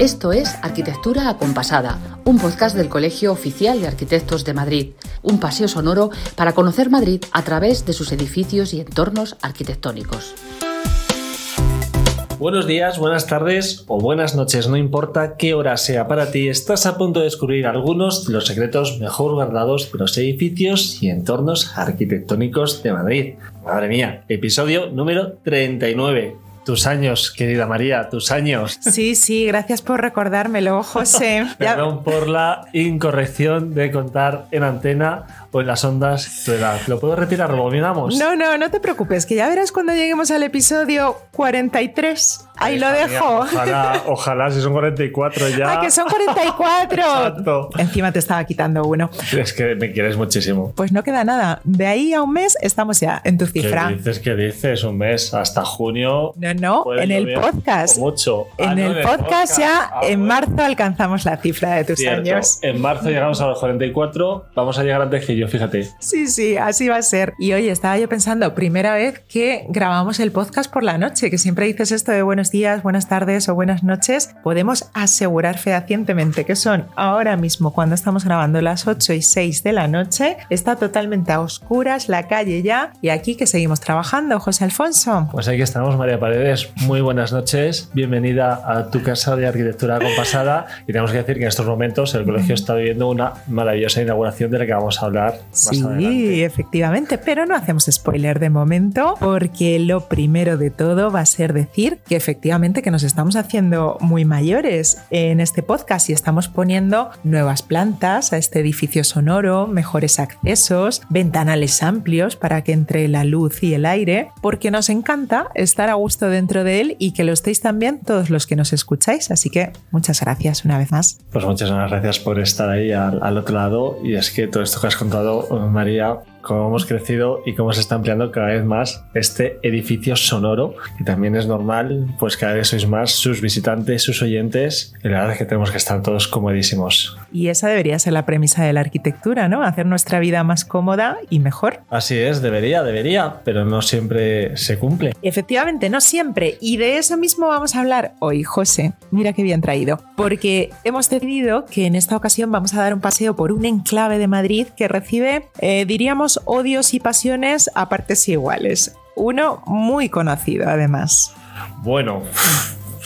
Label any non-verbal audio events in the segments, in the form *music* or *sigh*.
Esto es Arquitectura Acompasada, un podcast del Colegio Oficial de Arquitectos de Madrid, un paseo sonoro para conocer Madrid a través de sus edificios y entornos arquitectónicos. Buenos días, buenas tardes o buenas noches, no importa qué hora sea para ti, estás a punto de descubrir algunos de los secretos mejor guardados de los edificios y entornos arquitectónicos de Madrid. Madre mía, episodio número 39. Tus años, querida María, tus años. Sí, sí, gracias por recordármelo, José. *laughs* Perdón por la incorrección de contar en antena o en las ondas tu edad. ¿Lo puedo retirar? ¿Rebobinamos? No, no, no te preocupes, que ya verás cuando lleguemos al episodio 43. Ahí lo dejo. Ojalá, ojalá, si son 44 ya. ¡Ah, que son 44! Exacto. Encima te estaba quitando uno. Es que me quieres muchísimo. Pues no queda nada. De ahí a un mes estamos ya en tu cifra. ¿Qué dices? ¿Qué dices? Un mes hasta junio. No, no, Puede en el podcast. Mucho. En Ah, no, el podcast ya Ah, en marzo alcanzamos la cifra de tus Cierto. años. En marzo llegamos a los 44. Vamos a llegar antes que yo, fíjate. Sí, sí, así va a ser. Y hoy estaba yo pensando, primera vez que grabamos el podcast por la noche, que siempre dices esto de buenos días, buenas tardes o buenas noches, podemos asegurar fehacientemente que son ahora mismo, cuando estamos grabando las 8 y 6 de la noche, está totalmente a oscuras la calle ya y aquí que seguimos trabajando, José Alfonso. Pues aquí estamos, María Paredes. Muy buenas noches. Bienvenida a tu casa de arquitectura compasada. Y tenemos que decir que en estos momentos el colegio está viviendo una maravillosa inauguración de la que vamos a hablar más adelante. Sí, efectivamente, pero no hacemos spoiler de momento porque lo primero de todo va a ser decir que efectivamente que nos estamos haciendo muy mayores en este podcast y estamos poniendo nuevas plantas a este edificio sonoro, mejores accesos, ventanales amplios para que entre la luz y el aire, porque nos encanta estar a gusto dentro de él y que lo estéis también todos los que nos escucháis, así que muchas gracias una vez más. Pues muchísimas gracias por estar ahí al, al otro lado. Y es que todo esto que has contado, María, cómo hemos crecido y cómo se está ampliando cada vez más este edificio sonoro, que también es normal, pues cada vez sois más sus visitantes, sus oyentes, y la verdad es que tenemos que estar todos comodísimos. Y esa debería ser la premisa de la arquitectura, ¿no? Hacer nuestra vida más cómoda y mejor. Así es, debería, debería, pero no siempre se cumple. Efectivamente, no siempre. Y de eso mismo vamos a hablar hoy, José. Mira qué bien traído. Porque hemos decidido que en esta ocasión vamos a dar un paseo por un enclave de Madrid que recibe, eh, diríamos, odios y pasiones a partes iguales. Uno muy conocido, además. Bueno,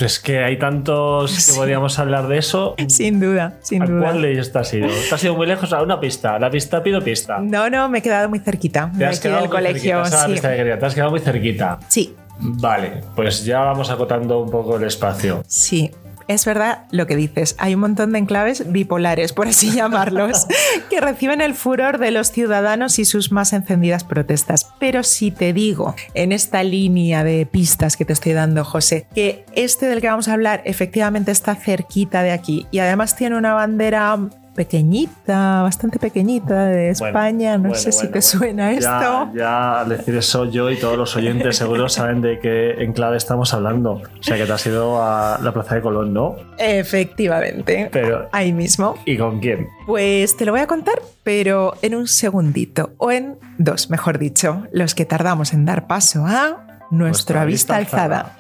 es que hay tantos que Sí. podríamos hablar de eso. Sin duda, sin ¿A duda. cuál de ellos te has ido? Te has ido muy lejos a una pista. La pista pido pista. No, no, me he quedado muy cerquita. Te de has quedado del colegio. cerquita, Sí. pista que quería. Te has quedado muy cerquita. sí, Vale, pues ya vamos acotando un poco el espacio. Sí. Es verdad lo que dices, hay un montón de enclaves bipolares, por así llamarlos, *laughs* que reciben el furor de los ciudadanos y sus más encendidas protestas. Pero si te digo, en esta línea de pistas que te estoy dando, José, que este del que vamos a hablar efectivamente está cerquita de aquí y además tiene una bandera pequeñita, bastante pequeñita de Bueno, España, no bueno, sé si te suena esto. Ya, ya al decir eso yo y todos los oyentes seguro *laughs* saben de qué enclave estamos hablando. O sea que te has ido a la Plaza de Colón, ¿no? Efectivamente, Pero ahí mismo. ¿y con quién? Pues te lo voy a contar, pero en un segundito, o en dos, mejor dicho, los que tardamos en dar paso a nuestra vista alzada.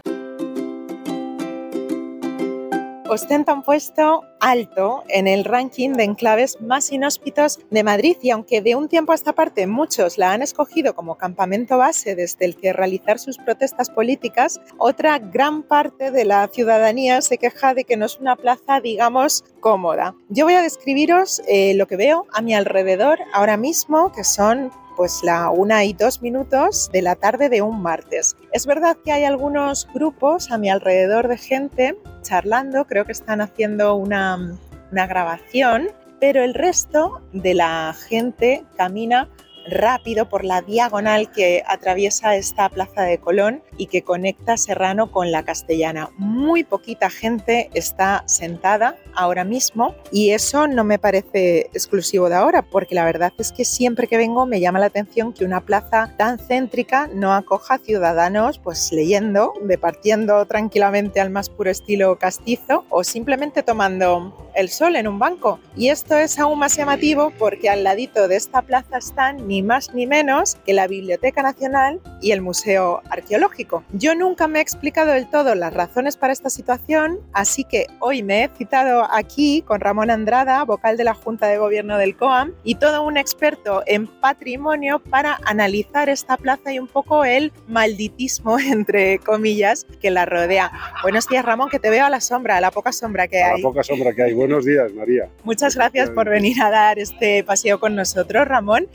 Ostenta un puesto alto en el ranking de enclaves más inhóspitos de Madrid y aunque de un tiempo a esta parte muchos la han escogido como campamento base desde el que realizar sus protestas políticas, otra gran parte de la ciudadanía se queja de que no es una plaza, digamos, cómoda. Yo voy a describiros eh, lo que veo a mi alrededor ahora mismo, que son pues la una y dos minutos de la tarde de un martes. Es verdad que hay algunos grupos a mi alrededor de gente charlando, creo que están haciendo una, una grabación, pero el resto de la gente camina rápido por la diagonal que atraviesa esta plaza de Colón y que conecta Serrano con la Castellana. Muy poquita gente está sentada ahora mismo y eso no me parece exclusivo de ahora, porque la verdad es que siempre que vengo me llama la atención que una plaza tan céntrica no acoja ciudadanos pues leyendo, departiendo tranquilamente al más puro estilo castizo o simplemente tomando el sol en un banco. Y esto es aún más llamativo porque al ladito de esta plaza están ni más ni menos que la Biblioteca Nacional y el Museo Arqueológico. Yo nunca me he explicado del todo las razones para esta situación, así que hoy me he citado aquí con Ramón Andrada, vocal de la Junta de Gobierno del COAM, y todo un experto en patrimonio para analizar esta plaza y un poco el malditismo, *laughs* entre comillas, que la rodea. Buenos días, Ramón, que te veo a la sombra, a la poca sombra que hay. A la poca sombra que hay. Buenos días, María. Muchas gracias por venir a dar este paseo con nosotros, Ramón.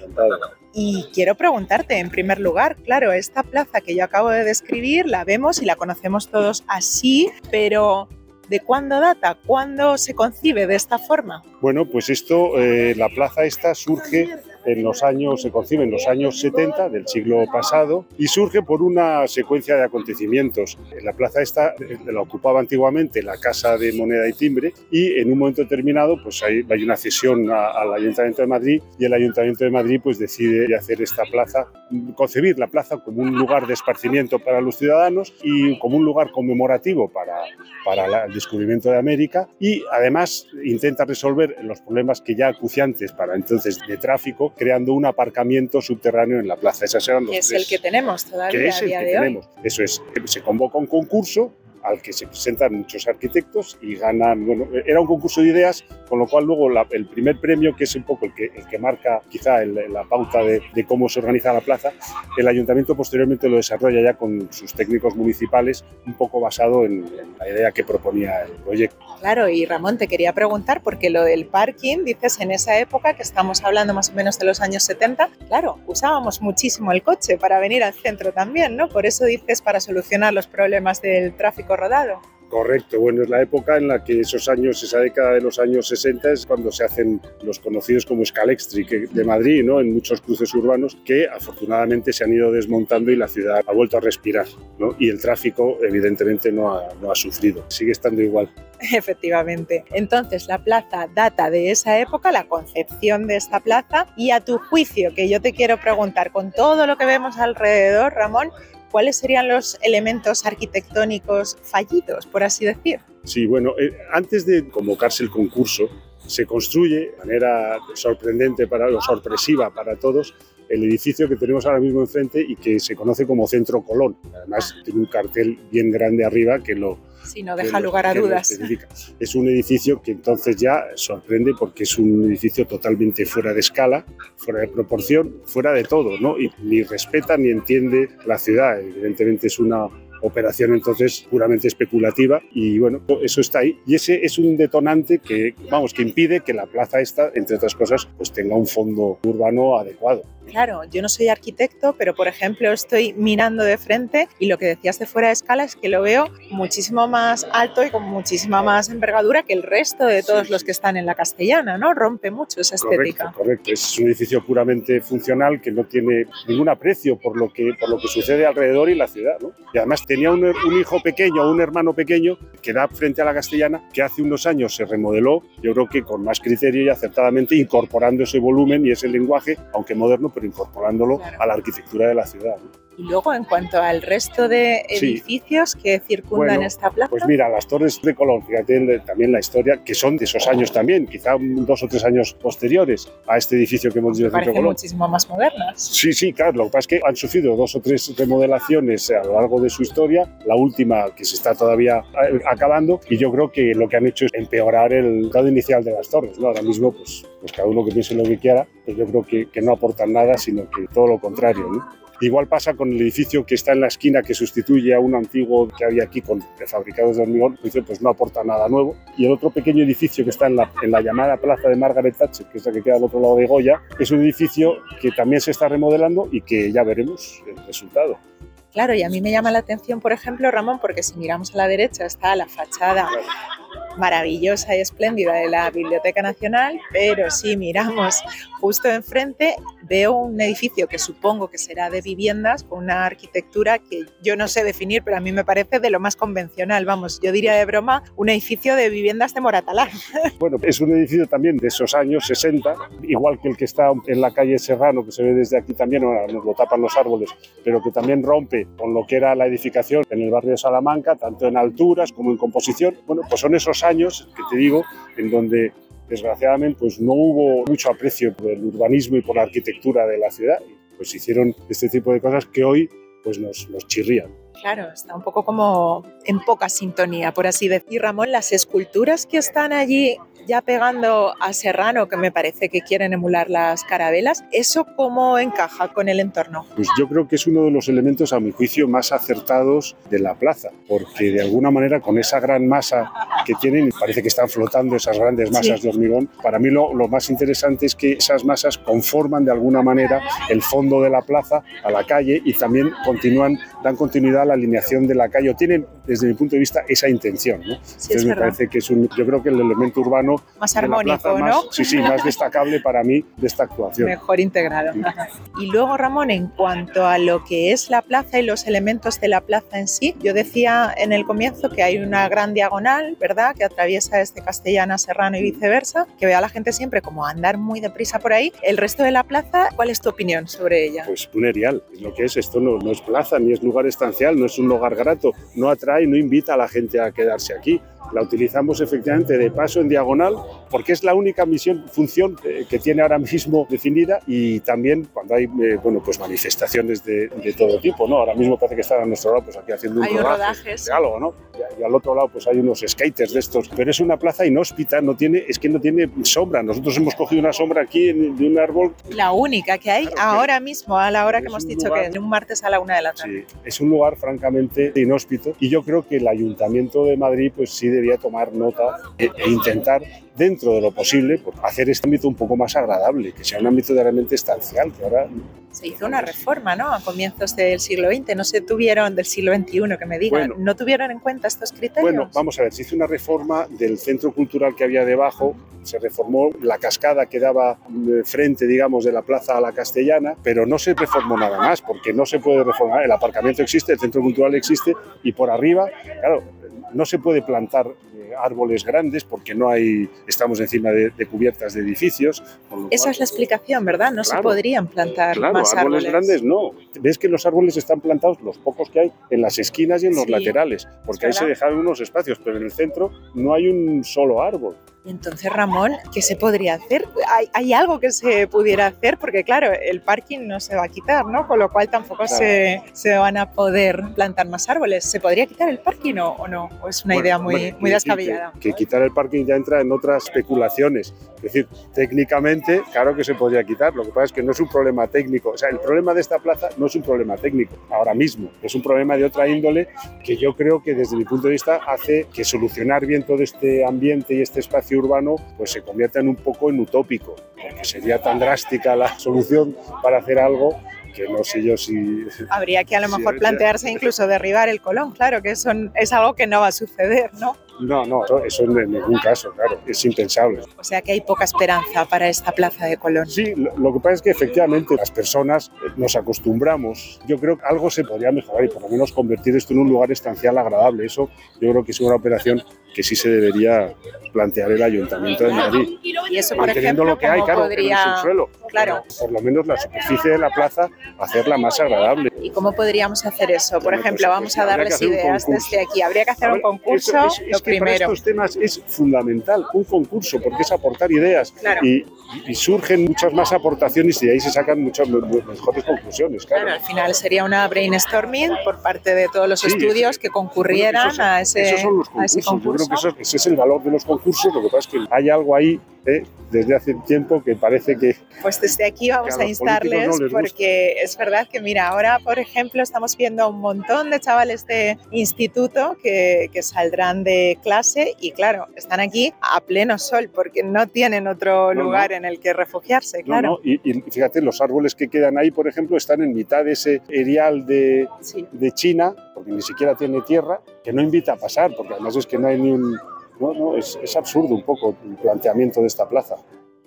Y quiero preguntarte, en primer lugar, claro, esta plaza que yo acabo de describir la vemos y la conocemos todos así, pero ¿de cuándo data? ¿Cuándo se concibe de esta forma? Bueno, pues esto, eh, la plaza esta surge en los años, se concibe en los años 70 del siglo pasado y surge por una secuencia de acontecimientos. La plaza esta eh, la ocupaba antiguamente la Casa de Moneda y Timbre y en un momento determinado pues hay, hay una cesión al Ayuntamiento de Madrid y el Ayuntamiento de Madrid pues decide hacer esta plaza, concebir la plaza como un lugar de esparcimiento para los ciudadanos y como un lugar conmemorativo para, para el descubrimiento de América y además intenta resolver los problemas que ya acuciantes para entonces de tráfico creando un aparcamiento subterráneo en la plaza. Esas eran los que es el que tenemos todavía que es el que tenemos. Eso es, se convoca un concurso al que se presentan muchos arquitectos y ganan, bueno, era un concurso de ideas, con lo cual luego el primer premio, que es un poco el que, el que marca quizá la pauta de, cómo se organiza la plaza, el ayuntamiento posteriormente lo desarrolla ya con sus técnicos municipales, un poco basado en, la idea que proponía el proyecto. Claro, y Ramón, te quería preguntar, porque lo del parking, dices en esa época, que estamos hablando más o menos de los años 70, claro, usábamos muchísimo el coche para venir al centro también, ¿no? Por eso dices para solucionar los problemas del tráfico rodado. Correcto, bueno, es la época en la que esos años, esa década de los años 60 es cuando se hacen los conocidos como Scalextric de Madrid, ¿no? En muchos cruces urbanos que afortunadamente se han ido desmontando y la ciudad ha vuelto a respirar, ¿no? Y el tráfico evidentemente no ha, no ha sufrido, sigue estando igual. *laughs* Efectivamente. Entonces, la plaza data de esa época, la concepción de esta plaza, y a tu juicio, que yo te quiero preguntar, con todo lo que vemos alrededor, Ramón, ¿cuáles serían los elementos arquitectónicos fallidos, por así decir? Sí, bueno, eh, antes de convocarse el concurso, se construye de manera sorprendente para, o sorpresiva para todos el edificio que tenemos ahora mismo enfrente y que se conoce como Centro Colón. Además, tiene un cartel bien grande arriba que lo, Sí, no deja lugar a dudas. Es un edificio que entonces ya sorprende porque es un edificio totalmente fuera de escala, fuera de proporción, fuera de todo, ¿no? Y ni respeta ni entiende la ciudad. Evidentemente es una operación entonces puramente especulativa y bueno, eso está ahí y ese es un detonante que, vamos, que impide que la plaza esta, entre otras cosas, pues tenga un fondo urbano adecuado. Claro, yo no soy arquitecto, pero por ejemplo estoy mirando de frente y lo que decías de fuera de escala es que lo veo muchísimo más alto y con muchísima más envergadura que el resto de todos los que están en la castellana, ¿no? Rompe mucho esa estética. Correcto, correcto. Es un edificio puramente funcional que no tiene ningún aprecio por lo que, por lo que sucede alrededor y la ciudad, ¿no? Y además tenía un, un hijo pequeño, un hermano pequeño que da frente a la castellana que hace unos años se remodeló, yo creo que con más criterio y acertadamente incorporando ese volumen y ese lenguaje, aunque moderno, pero incorporándolo a la arquitectura de la ciudad. Y luego, en cuanto al resto de edificios que circundan esta plaza. Pues mira, las Torres de Colón, fíjate también la historia, que son de esos años también, quizá dos o tres años posteriores a este edificio que hemos dicho. Parecen muchísimo más modernas. Sí, sí, claro. Lo que pasa es que han sufrido dos o tres remodelaciones a lo largo de su historia, la última que se está todavía eh, acabando, y yo creo que lo que han hecho es empeorar el grado inicial de las torres. ¿no? Ahora mismo, pues, pues cada uno que piense lo que quiera, pues yo creo que, que no aportan nada, sino que todo lo contrario. ¿no? Igual pasa con el edificio que está en la esquina que sustituye a un antiguo que había aquí con fabricados de hormigón, pues, no aporta nada nuevo. Y el otro pequeño edificio que está en la, en la llamada plaza de Margaret Thatcher, que es la que queda al otro lado de Goya, es un edificio que también se está remodelando y que ya veremos el resultado. Claro, y a mí me llama la atención, por ejemplo, Ramón, porque si miramos a la derecha está la fachada maravillosa y espléndida de la Biblioteca Nacional, pero si miramos justo enfrente veo un edificio que supongo que será de viviendas con una arquitectura que yo no sé definir, pero a mí me parece de lo más convencional, vamos, yo diría de broma, un edificio de viviendas de Moratalá. *laughs* Bueno, es un edificio también de esos años 60, igual que el que está en la calle Serrano, que se ve desde aquí también, ahora nos lo tapan los árboles, pero que también rompe con lo que era la edificación en el barrio de Salamanca, tanto en alturas como en composición. Bueno, pues son esos años que te digo, en donde desgraciadamente pues no hubo mucho aprecio por el urbanismo y por la arquitectura de la ciudad. Pues hicieron este tipo de cosas que hoy pues nos, nos chirrían. Claro, está un poco como en poca sintonía, por así decir. Ramón, las esculturas que están allí ya pegando a Serrano, que me parece que quieren emular las carabelas, ¿eso cómo encaja con el entorno? Pues yo creo que es uno de los elementos, a mi juicio, más acertados de la plaza, porque de alguna manera con esa gran masa que tienen, parece que están flotando esas grandes masas Sí. de hormigón, para mí lo, lo más interesante es que esas masas conforman de alguna manera el fondo de la plaza a la calle y también continúan, dan continuidad a la alineación de la calle, o tienen desde mi punto de vista esa intención. ¿no? Sí, es Entonces me verdad. parece que es un, yo creo que el elemento urbano Más armónico, plaza más- ¿no? sí, sí, más destacable para mí de esta actuación. Mejor integrado. Y luego, Ramón, en cuanto a lo que es la plaza y los elementos de la plaza en sí, yo decía en el comienzo que hay una gran diagonal, ¿verdad?, que atraviesa este Castellana, Serrano y viceversa, que ve a la gente siempre como andar muy deprisa por ahí. El resto de la plaza, ¿cuál es tu opinión sobre ella? Pues un erial, es lo que es. Esto no, no es plaza, ni es lugar estancial, no es un lugar grato, no atrae, no invita a la gente a quedarse aquí. La utilizamos efectivamente de paso en diagonal porque es la única misión, función eh, que tiene ahora mismo definida y también cuando hay eh, bueno, pues manifestaciones de, de todo tipo. ¿no? Ahora mismo parece que están a nuestro lado pues aquí haciendo un Hay un rodaje sí. de algo, ¿no? Y, y al otro lado pues hay unos skaters de estos, pero es una plaza inhóspita, no tiene, es que no tiene sombra. Nosotros hemos cogido una sombra aquí en- de un árbol La única que hay Claro, que- ahora mismo, a la hora que hemos un dicho lugar- que es un martes a la una de la tarde. Sí, es un lugar francamente inhóspito y yo creo que el Ayuntamiento de Madrid pues sí debía tomar nota e, e intentar dentro de lo posible pues, hacer este ámbito un poco más agradable, que sea un ámbito realmente estancial, que ahora Se hizo una reforma, ¿no? A comienzos del siglo XX, no se tuvieron, del siglo XXI, que me digan, Bueno. ¿no tuvieron en cuenta estos criterios? Bueno, vamos a ver, se hizo una reforma del centro cultural que había debajo, se reformó la cascada que daba eh, frente, digamos, de la plaza a la castellana, pero no se reformó nada más, porque no se puede reformar. El aparcamiento existe, el centro cultural existe, y por arriba, claro, no se puede plantar eh, árboles grandes porque no hay, estamos encima de, de cubiertas de edificios. con Esa cual- es la explicación, ¿verdad? No se podrían plantar Claro, más árboles, árboles. grandes no. Ves que los árboles están plantados, los pocos que hay, en las esquinas y en los Sí, laterales, porque ahí se dejaron unos espacios, pero en el centro no hay un solo árbol. Entonces, Ramón, ¿qué se podría hacer? ¿Hay, hay algo que se pudiera hacer? Porque, claro, el parking no se va a quitar, ¿no? Con lo cual tampoco Claro. se, se van a poder plantar más árboles. ¿Se podría quitar el parking o, o no? ¿O es una Bueno, idea muy, descabellada? Que, que quitar el parking ya entra en otras especulaciones. Es decir, técnicamente, claro que se podría quitar. Lo que pasa es que no es un problema técnico. O sea, el problema de esta plaza no es un problema técnico ahora mismo. Es un problema de otra índole que yo creo que desde mi punto de vista hace que solucionar bien todo este ambiente y este espacio urbano pues se convierta en un poco en utópico. Porque sería tan drástica la solución para hacer algo que no sé yo si... Habría que a lo Sí, mejor plantearse incluso derribar el Colón, claro, que eso es algo que no va a suceder, ¿no? No, no, eso, en ningún caso, claro, es impensable. O sea que hay poca esperanza para esta plaza de Colón. Sí, lo, lo que pasa es que efectivamente las personas eh, nos acostumbramos. Yo creo que algo se podría mejorar y por lo menos convertir esto en un lugar estancial agradable. Eso yo creo que es una operación que sí se debería plantear el Ayuntamiento de Madrid. Y eso, por Manteniendo ejemplo, lo que hay, ¿cómo claro, que no podría... es un suelo. Claro. Por lo menos la superficie de la plaza hacerla más agradable. ¿Y cómo podríamos hacer eso? Por Bueno, ejemplo, pues, vamos pues, a darles ideas concurso. desde aquí. Habría que hacer un concurso, eso- es- es lo para primero. estos temas es fundamental un concurso porque es aportar ideas Claro. y, y surgen muchas más aportaciones y de ahí se sacan muchas me- me- mejores conclusiones. Claro. Claro, al final sería una brainstorming por parte de todos los Sí, estudios que concurrieran Bueno, a, ese, esos son los a ese concursos. Creo que eso- ese es el valor de los concursos. Lo que pasa es que hay algo ahí eh, desde hace tiempo que parece que Pues desde aquí vamos a a instarles no porque es verdad que mira, ahora por ejemplo estamos viendo a un montón de chavales de instituto que, que saldrán de clase y claro, están aquí a pleno sol porque no tienen otro No, no. lugar en el que refugiarse, no, claro. no, y, y fíjate, los árboles que quedan ahí, por ejemplo, están en mitad de ese erial de, Sí. de China, porque ni siquiera tiene tierra, que no invita a pasar, porque además es que no hay ni un... No, no, es, es absurdo un poco el planteamiento de esta plaza.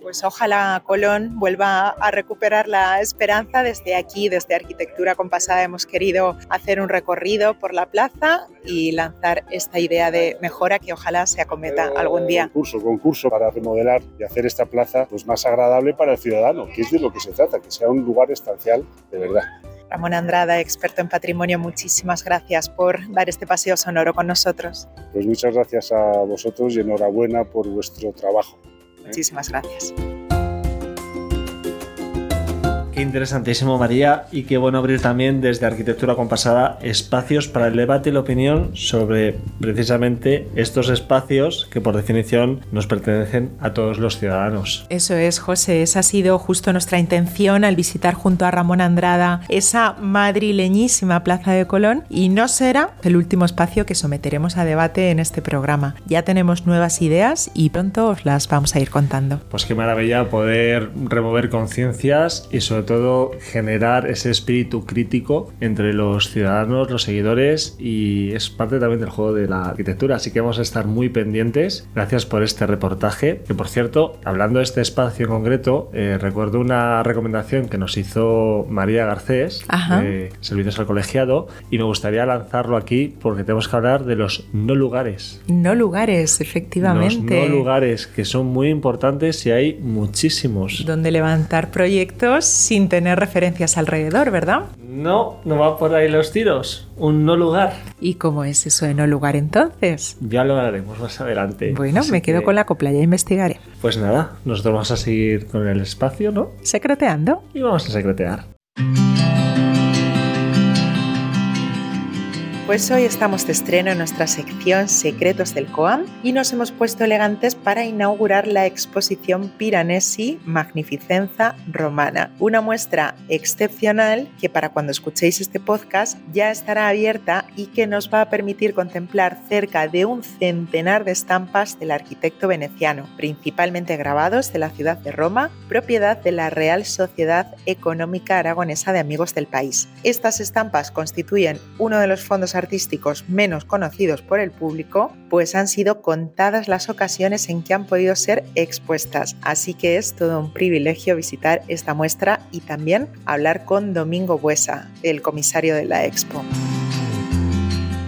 Pues ojalá Colón vuelva a recuperar la esperanza. Desde aquí, desde Arquitectura Compasada, hemos querido hacer un recorrido por la plaza y lanzar esta idea de mejora que ojalá se acometa Pero algún día. Concurso, concurso para remodelar y hacer esta plaza pues, más agradable para el ciudadano, que es de lo que se trata, que sea un lugar estancial de verdad. Ramón Andrada, experto en patrimonio, muchísimas gracias por dar este paseo sonoro con nosotros. Pues muchas gracias a vosotros y enhorabuena por vuestro trabajo. Muchísimas gracias. Interesantísimo, María, y qué bueno abrir también desde Arquitectura Compasada espacios para el debate y la opinión sobre precisamente estos espacios que por definición nos pertenecen a todos los ciudadanos. Eso es, José, esa ha sido justo nuestra intención al visitar junto a Ramón Andrada esa madrileñísima Plaza de Colón y no será el último espacio que someteremos a debate en este programa. Ya tenemos nuevas ideas y pronto os las vamos a ir contando. Pues qué maravilla poder remover conciencias y sobre todo generar ese espíritu crítico entre los ciudadanos, los seguidores y es parte también del juego de la arquitectura, así que vamos a estar muy pendientes. Gracias por este reportaje, que por cierto, hablando de este espacio en concreto, eh, recuerdo una recomendación que nos hizo María Garcés de Servicios al Colegiado y me gustaría lanzarlo aquí porque tenemos que hablar de los no lugares. No lugares, efectivamente. Los no lugares que son muy importantes y hay muchísimos. Donde levantar proyectos sin tener referencias alrededor, ¿verdad? No, no va por ahí los tiros. Un no lugar. ¿Y cómo es eso de no lugar entonces? Ya lo haremos más adelante. Bueno, me quedo con la copla, ya investigaré. Pues nada, nosotros vamos a seguir con el espacio, ¿no? Secreteando. Y vamos a secretear. Pues hoy estamos de estreno en nuestra sección Secretos del Coam y nos hemos puesto elegantes para inaugurar la exposición Piranesi Magnificenza Romana, una muestra excepcional que para cuando escuchéis este podcast ya estará abierta y que nos va a permitir contemplar cerca de un centenar de estampas del arquitecto veneciano, principalmente grabados de la ciudad de Roma, propiedad de la Real Sociedad Económica Aragonesa de Amigos del País. Estas estampas constituyen uno de los fondos artísticos menos conocidos por el público, pues han sido contadas las ocasiones en que han podido ser expuestas. Así que es todo un privilegio visitar esta muestra y también hablar con Domingo Buesa, el comisario de la Expo.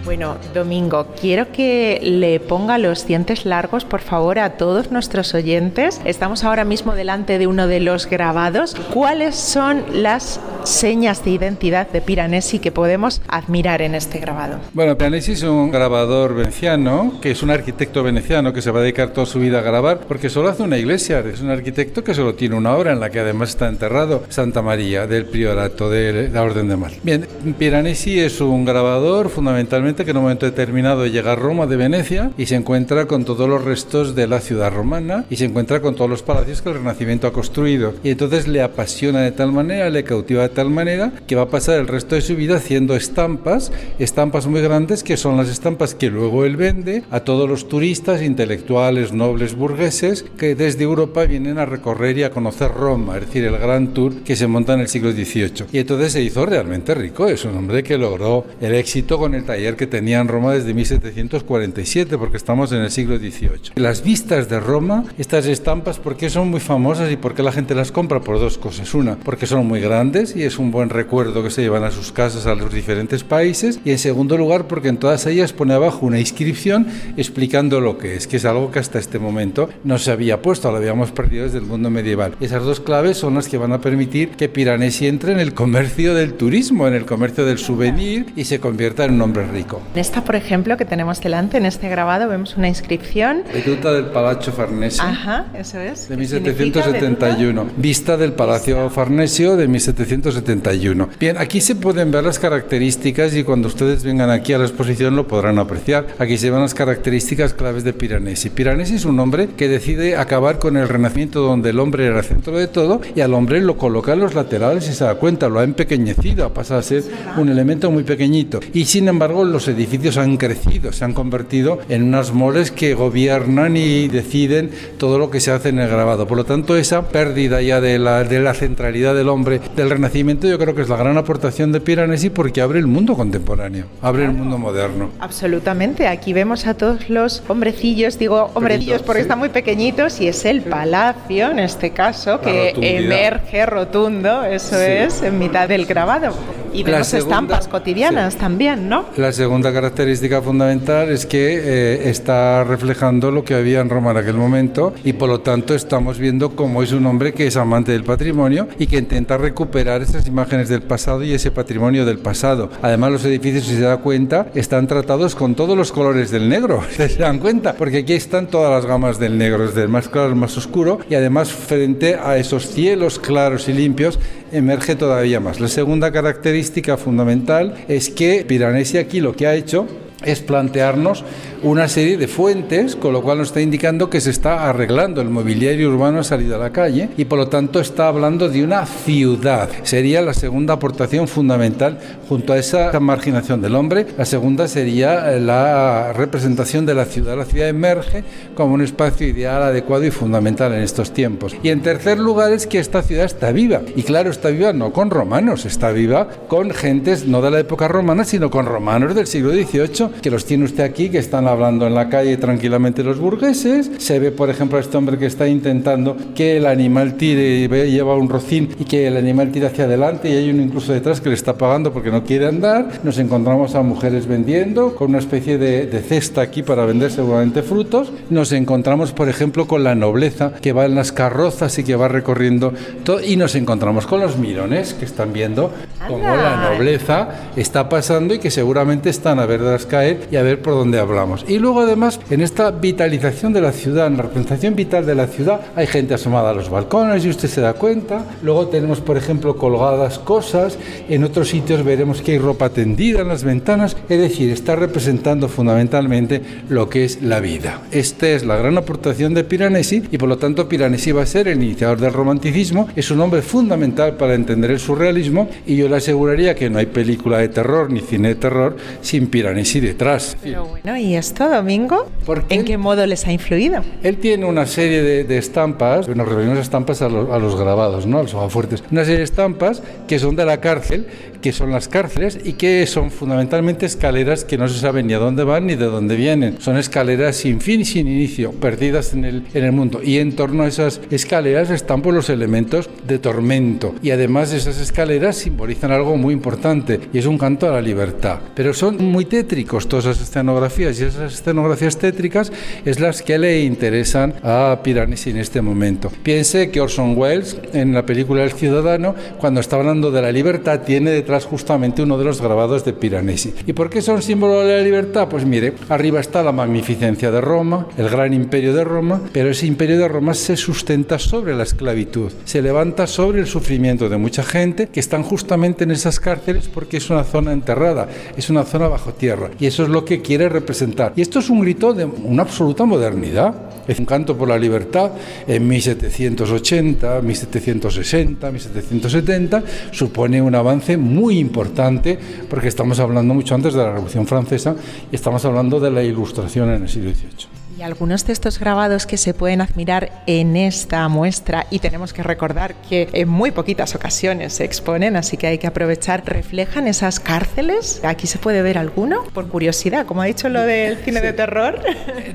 Bueno, Domingo, quiero que le ponga los dientes largos, por favor, a todos nuestros oyentes. Estamos ahora mismo delante de uno de los grabados. ¿Cuáles son las señas de identidad de Piranesi que podemos admirar en este grabado? Bueno, Piranesi es un grabador veneciano, que es un arquitecto veneciano que se va a dedicar toda su vida a grabar, porque solo hace una iglesia. Es un arquitecto que solo tiene una obra en la que además está enterrado Santa María del Priorato de la Orden de Mar. Bien, Piranesi es un grabador fundamentalmente que en un momento determinado llega a Roma de Venecia y se encuentra con todos los restos de la ciudad romana y se encuentra con todos los palacios que el Renacimiento ha construido. Y entonces le apasiona de tal manera, le cautiva de tal manera que va a pasar el resto de su vida haciendo estampas, estampas muy grandes que son las estampas que luego él vende a todos los turistas, intelectuales, nobles, burgueses que desde Europa vienen a recorrer y a conocer Roma, es decir, el gran tour que se monta en el siglo XVIII. Y entonces se hizo realmente rico, es un hombre que logró el éxito con el taller que tenía en Roma desde 1747, porque estamos en el siglo XVIII. Las vistas de Roma, estas estampas, ¿por qué son muy famosas y por qué la gente las compra? Por dos cosas. Una, porque son muy grandes y es un buen recuerdo que se llevan a sus casas a los diferentes países. Y en segundo lugar, porque en todas ellas pone abajo una inscripción explicando lo que es, que es algo que hasta este momento no se había puesto, lo habíamos perdido desde el mundo medieval. Esas dos claves son las que van a permitir que Piranesi entre en el comercio del turismo, en el comercio del souvenir y se convierta en un hombre rico. En esta, por ejemplo, que tenemos delante, en este grabado, vemos una inscripción. Veduta del Palacio Farnesio. Ajá, eso es. De 1771. Vista del Palacio Farnesio de 1771. Bien, aquí se pueden ver las características y cuando ustedes vengan aquí a la exposición lo podrán apreciar. Aquí se ven las características claves de Piranesi. Piranesi es un hombre que decide acabar con el Renacimiento donde el hombre era el centro de todo y al hombre lo coloca en los laterales y se da cuenta, lo ha empequeñecido, ha pasado a ser un elemento muy pequeñito. Y sin embargo los edificios han crecido, se han convertido en unas moles que gobiernan y deciden todo lo que se hace en el grabado. Por lo tanto, esa pérdida ya de la, de la centralidad del hombre del Renacimiento yo creo que es la gran aportación de Piranesi porque abre el mundo contemporáneo, abre el mundo moderno. Absolutamente, aquí vemos a todos los hombrecillos, digo hombrecillos porque sí. están muy pequeñitos y es el palacio en este caso que emerge rotundo, eso es, en mitad del grabado. Y vemos estampas cotidianas también, ¿no? La segunda característica fundamental es que eh, está reflejando lo que había en Roma en aquel momento y por lo tanto estamos viendo cómo es un hombre que es amante del patrimonio y que intenta recuperar esas imágenes del pasado y ese patrimonio del pasado. Además los edificios, si se da cuenta, están tratados con todos los colores del negro, *laughs* se dan cuenta, porque aquí están todas las gamas del negro, desde el más claro al más oscuro y además frente a esos cielos claros y limpios emerge todavía más. La segunda característica fundamental es que Piranesi aquí lo que ha hecho es plantearnos una serie de fuentes, con lo cual nos está indicando que se está arreglando el mobiliario urbano ha salido a la calle y por lo tanto está hablando de una ciudad. Sería la segunda aportación fundamental junto a esa marginación del hombre. La segunda sería eh, la representación de la ciudad. La ciudad emerge como un espacio ideal, adecuado y fundamental en estos tiempos. Y en tercer lugar es que esta ciudad está viva. Y claro, está viva no con romanos, está viva con gentes no de la época romana, sino con romanos del siglo XVIII, que los tiene usted aquí, que están hablando en la calle tranquilamente los burgueses. Se ve, por ejemplo, a este hombre que está intentando que el animal tire, y lleva un rocín y que el animal tire hacia adelante y hay uno incluso detrás que le está pagando porque no quiere andar. Nos encontramos a mujeres vendiendo con una especie de, de cesta aquí para vender seguramente frutos. Nos encontramos, por ejemplo, con la nobleza que va en las carrozas y que va recorriendo todo. Y nos encontramos con los mirones que están viendo cómo la nobleza está pasando y que seguramente están a verlas caer y a ver por dónde hablamos. Y luego además en esta vitalización de la ciudad, en la representación vital de la ciudad, hay gente asomada a los balcones y usted se da cuenta. Luego tenemos, por ejemplo, colgadas cosas. En otros sitios veremos que hay ropa tendida en las ventanas. Es decir, está representando fundamentalmente lo que es la vida. Esta es la gran aportación de Piranesi y por lo tanto Piranesi va a ser el iniciador del romanticismo. Es un hombre fundamental para entender el surrealismo y yo le aseguraría que no hay película de terror ni cine de terror sin Piranesi detrás. Pero bueno, ¿y esto, Domingo? ¿En qué modo les ha influido? Él tiene una serie de, estampas, nos referimos a estampas a los, a los grabados, ¿no? a los hojafuertes. Una serie de estampas que son de la cárcel, que son las cárceles y que son fundamentalmente escaleras que no se sabe ni a dónde van ni de dónde vienen. Son escaleras sin fin y sin inicio, perdidas en el, en el mundo. Y en torno a esas escaleras están por pues, los elementos de tormento. Y además esas escaleras simbolizan algo muy importante y es un canto a la libertad. Pero son muy tétricos todas esas escenografías y esas escenografías tétricas es las que le interesan a Piranesi en este momento. Piense que Orson Welles en la película El Ciudadano, cuando está hablando de la libertad, tiene detrás justamente uno de los grabados de Piranesi. ¿Y por qué son símbolo de la libertad? Pues mire, arriba está la magnificencia de Roma, el gran imperio de Roma, pero ese imperio de Roma se sustenta sobre la esclavitud, se levanta sobre el sufrimiento de mucha gente que están justamente en esas cárceles porque es una zona enterrada, es una zona bajo tierra. Y eso es lo que quiere representar. Y esto es un grito de una absoluta modernidad. Es un canto por la libertad en 1780, 1760, 1770. Supone un avance muy importante porque estamos hablando mucho antes de la Revolución Francesa y estamos hablando de la Ilustración en el siglo XVIII. Y algunos de estos grabados que se pueden admirar en esta muestra, y tenemos que recordar que en muy poquitas ocasiones se exponen, así que hay que aprovechar, reflejan esas cárceles. Aquí se puede ver alguno, por curiosidad, como ha dicho lo del cine de terror.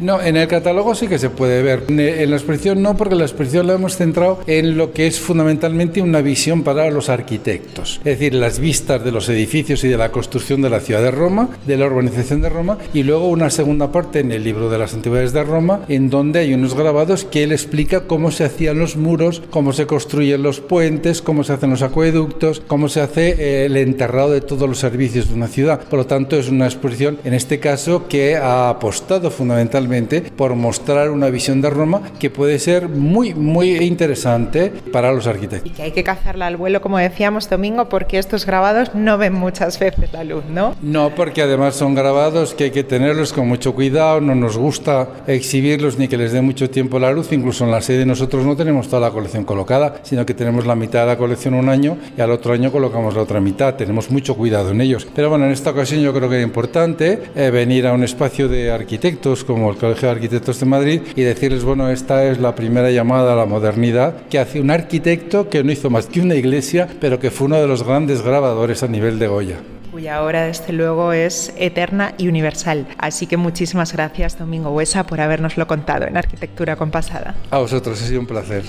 No, en el catálogo sí que se puede ver. En la exposición no, porque la exposición la hemos centrado en lo que es fundamentalmente una visión para los arquitectos. Es decir, las vistas de los edificios y de la construcción de la ciudad de Roma, de la urbanización de Roma, y luego una segunda parte en el libro de las antigüedades de Roma, en donde hay unos grabados que él explica cómo se hacían los muros, cómo se construyen los puentes, cómo se hacen los acueductos, cómo se hace eh, el enterrado de todos los servicios de una ciudad. Por lo tanto, es una exposición, en este caso, que ha apostado fundamentalmente por mostrar una visión de Roma que puede ser muy, muy interesante para los arquitectos. Y que hay que cazarla al vuelo, como decíamos, Domingo, porque estos grabados no ven muchas veces la luz, ¿no? No, porque además son grabados que hay que tenerlos con mucho cuidado, no nos gusta exhibirlos ni que les dé mucho tiempo la luz. Incluso en la sede nosotros no tenemos toda la colección colocada, sino que tenemos la mitad de la colección un año y al otro año colocamos la otra mitad. Tenemos mucho cuidado en ellos. Pero bueno, en esta ocasión yo creo que era importante eh, venir a un espacio de arquitectos como el Colegio de Arquitectos de Madrid y decirles, bueno, esta es la primera llamada a la modernidad que hace un arquitecto que no hizo más que una iglesia, pero que fue uno de los grandes grabadores a nivel de Goya cuya obra desde luego es eterna y universal. Así que muchísimas gracias Domingo Huesa por habernoslo contado en Arquitectura Compasada. A vosotros, ha sido un placer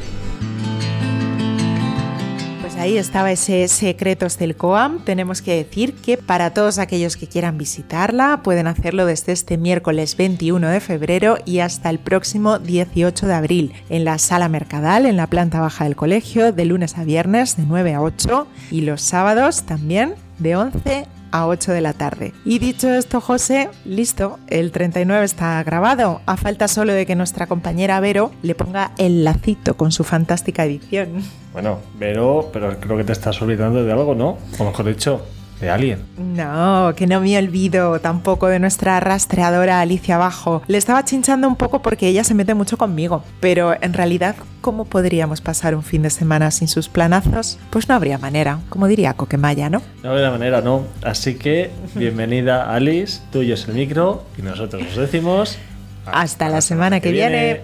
ahí estaba ese Secretos del COAM. Tenemos que decir que para todos aquellos que quieran visitarla pueden hacerlo desde este miércoles 21 de febrero y hasta el próximo 18 de abril en la sala Mercadal, en la planta baja del colegio, de lunes a viernes de 9 a 8 y los sábados también de 11 a 8 de la tarde. Y dicho esto, José, listo, el 39 está grabado. A falta solo de que nuestra compañera Vero le ponga el lacito con su fantástica edición. Bueno, Vero, pero creo que te estás olvidando de algo, ¿no? O mejor dicho, de alguien. No, que no me olvido tampoco de nuestra rastreadora Alicia Bajo. Le estaba chinchando un poco porque ella se mete mucho conmigo, pero en realidad, ¿cómo podríamos pasar un fin de semana sin sus planazos? Pues no habría manera, como diría Coquemaya, ¿no? No habría manera, no. Así que, *laughs* bienvenida Alice, tuyo es el micro y nosotros os decimos... Hasta, la, semana, que, viene.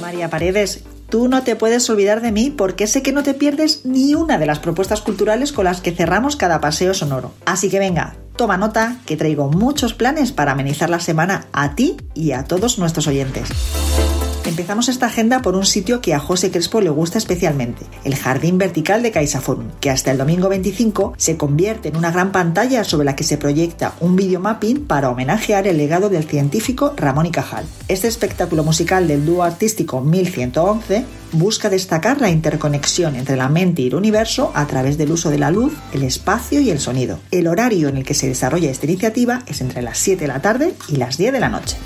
María Paredes, Tú no te puedes olvidar de mí porque sé que no te pierdes ni una de las propuestas culturales con las que cerramos cada paseo sonoro. Así que venga, toma nota que traigo muchos planes para amenizar la semana a ti y a todos nuestros oyentes. Empezamos esta agenda por un sitio que a José Crespo le gusta especialmente, el Jardín Vertical de CaixaForum, que hasta el domingo 25 se convierte en una gran pantalla sobre la que se proyecta un videomapping para homenajear el legado del científico Ramón y Cajal. Este espectáculo musical del dúo artístico 1111 busca destacar la interconexión entre la mente y el universo a través del uso de la luz, el espacio y el sonido. El horario en el que se desarrolla esta iniciativa es entre las 7 de la tarde y las 10 de la noche.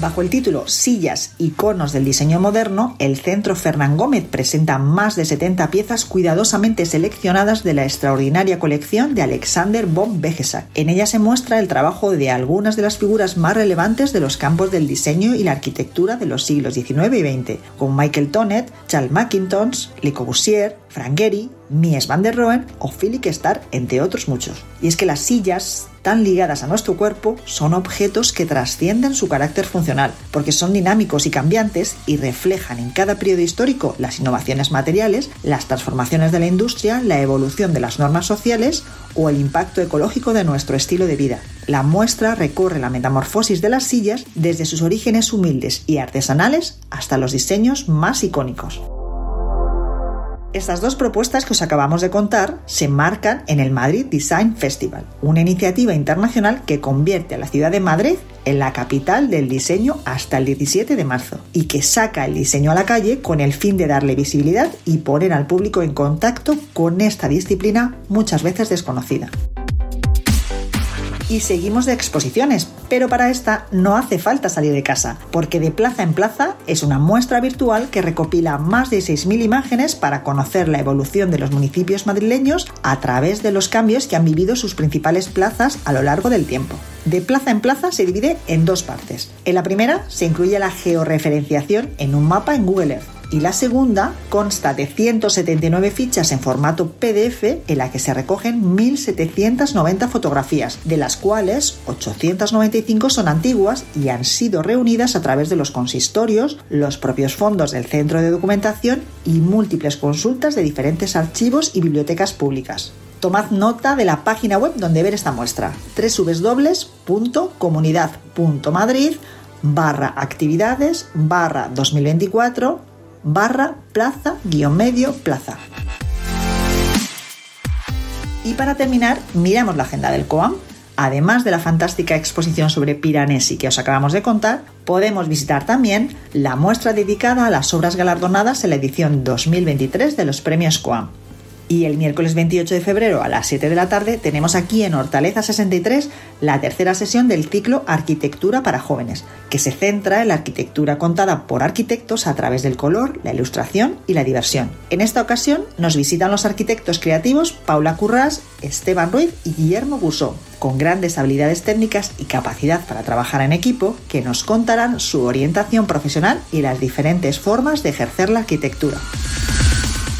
Bajo el título Sillas, iconos del diseño moderno, el Centro Fernán Gómez presenta más de 70 piezas cuidadosamente seleccionadas de la extraordinaria colección de Alexander von Begesack. En ella se muestra el trabajo de algunas de las figuras más relevantes de los campos del diseño y la arquitectura de los siglos XIX y XX, como Michael Tonet, Charles Mackintosh, Le Corbusier, Frank Mies van der Rohe o Philip Starr, entre otros muchos. Y es que las sillas tan ligadas a nuestro cuerpo son objetos que trascienden su carácter funcional, porque son dinámicos y cambiantes y reflejan en cada periodo histórico las innovaciones materiales, las transformaciones de la industria, la evolución de las normas sociales o el impacto ecológico de nuestro estilo de vida. La muestra recorre la metamorfosis de las sillas desde sus orígenes humildes y artesanales hasta los diseños más icónicos. Estas dos propuestas que os acabamos de contar se marcan en el Madrid Design Festival, una iniciativa internacional que convierte a la ciudad de Madrid en la capital del diseño hasta el 17 de marzo y que saca el diseño a la calle con el fin de darle visibilidad y poner al público en contacto con esta disciplina muchas veces desconocida y seguimos de exposiciones, pero para esta no hace falta salir de casa, porque de plaza en plaza es una muestra virtual que recopila más de 6.000 imágenes para conocer la evolución de los municipios madrileños a través de los cambios que han vivido sus principales plazas a lo largo del tiempo. De plaza en plaza se divide en dos partes. En la primera se incluye la georreferenciación en un mapa en Google Earth y la segunda consta de 179 fichas en formato PDF en la que se recogen 1.790 fotografías, de las cuales 895 son antiguas y han sido reunidas a través de los consistorios, los propios fondos del centro de documentación y múltiples consultas de diferentes archivos y bibliotecas públicas. Tomad nota de la página web donde ver esta muestra www.comunidad.madrid barra actividades barra 2024 barra plaza guion medio plaza. Y para terminar, miramos la agenda del COAM. Además de la fantástica exposición sobre Piranesi que os acabamos de contar, podemos visitar también la muestra dedicada a las obras galardonadas en la edición 2023 de los premios COAM. Y el miércoles 28 de febrero a las 7 de la tarde tenemos aquí en Hortaleza 63 la tercera sesión del ciclo Arquitectura para jóvenes, que se centra en la arquitectura contada por arquitectos a través del color, la ilustración y la diversión. En esta ocasión nos visitan los arquitectos creativos Paula Currás, Esteban Ruiz y Guillermo Gusó, con grandes habilidades técnicas y capacidad para trabajar en equipo, que nos contarán su orientación profesional y las diferentes formas de ejercer la arquitectura.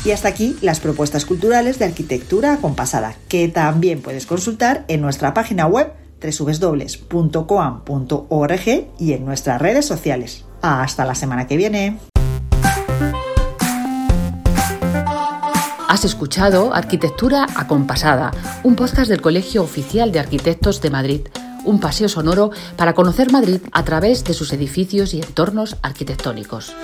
Y hasta aquí las propuestas culturales de arquitectura acompasada, que también puedes consultar en nuestra página web www.coam.org y en nuestras redes sociales. Hasta la semana que viene. Has escuchado Arquitectura Acompasada, un podcast del Colegio Oficial de Arquitectos de Madrid, un paseo sonoro para conocer Madrid a través de sus edificios y entornos arquitectónicos.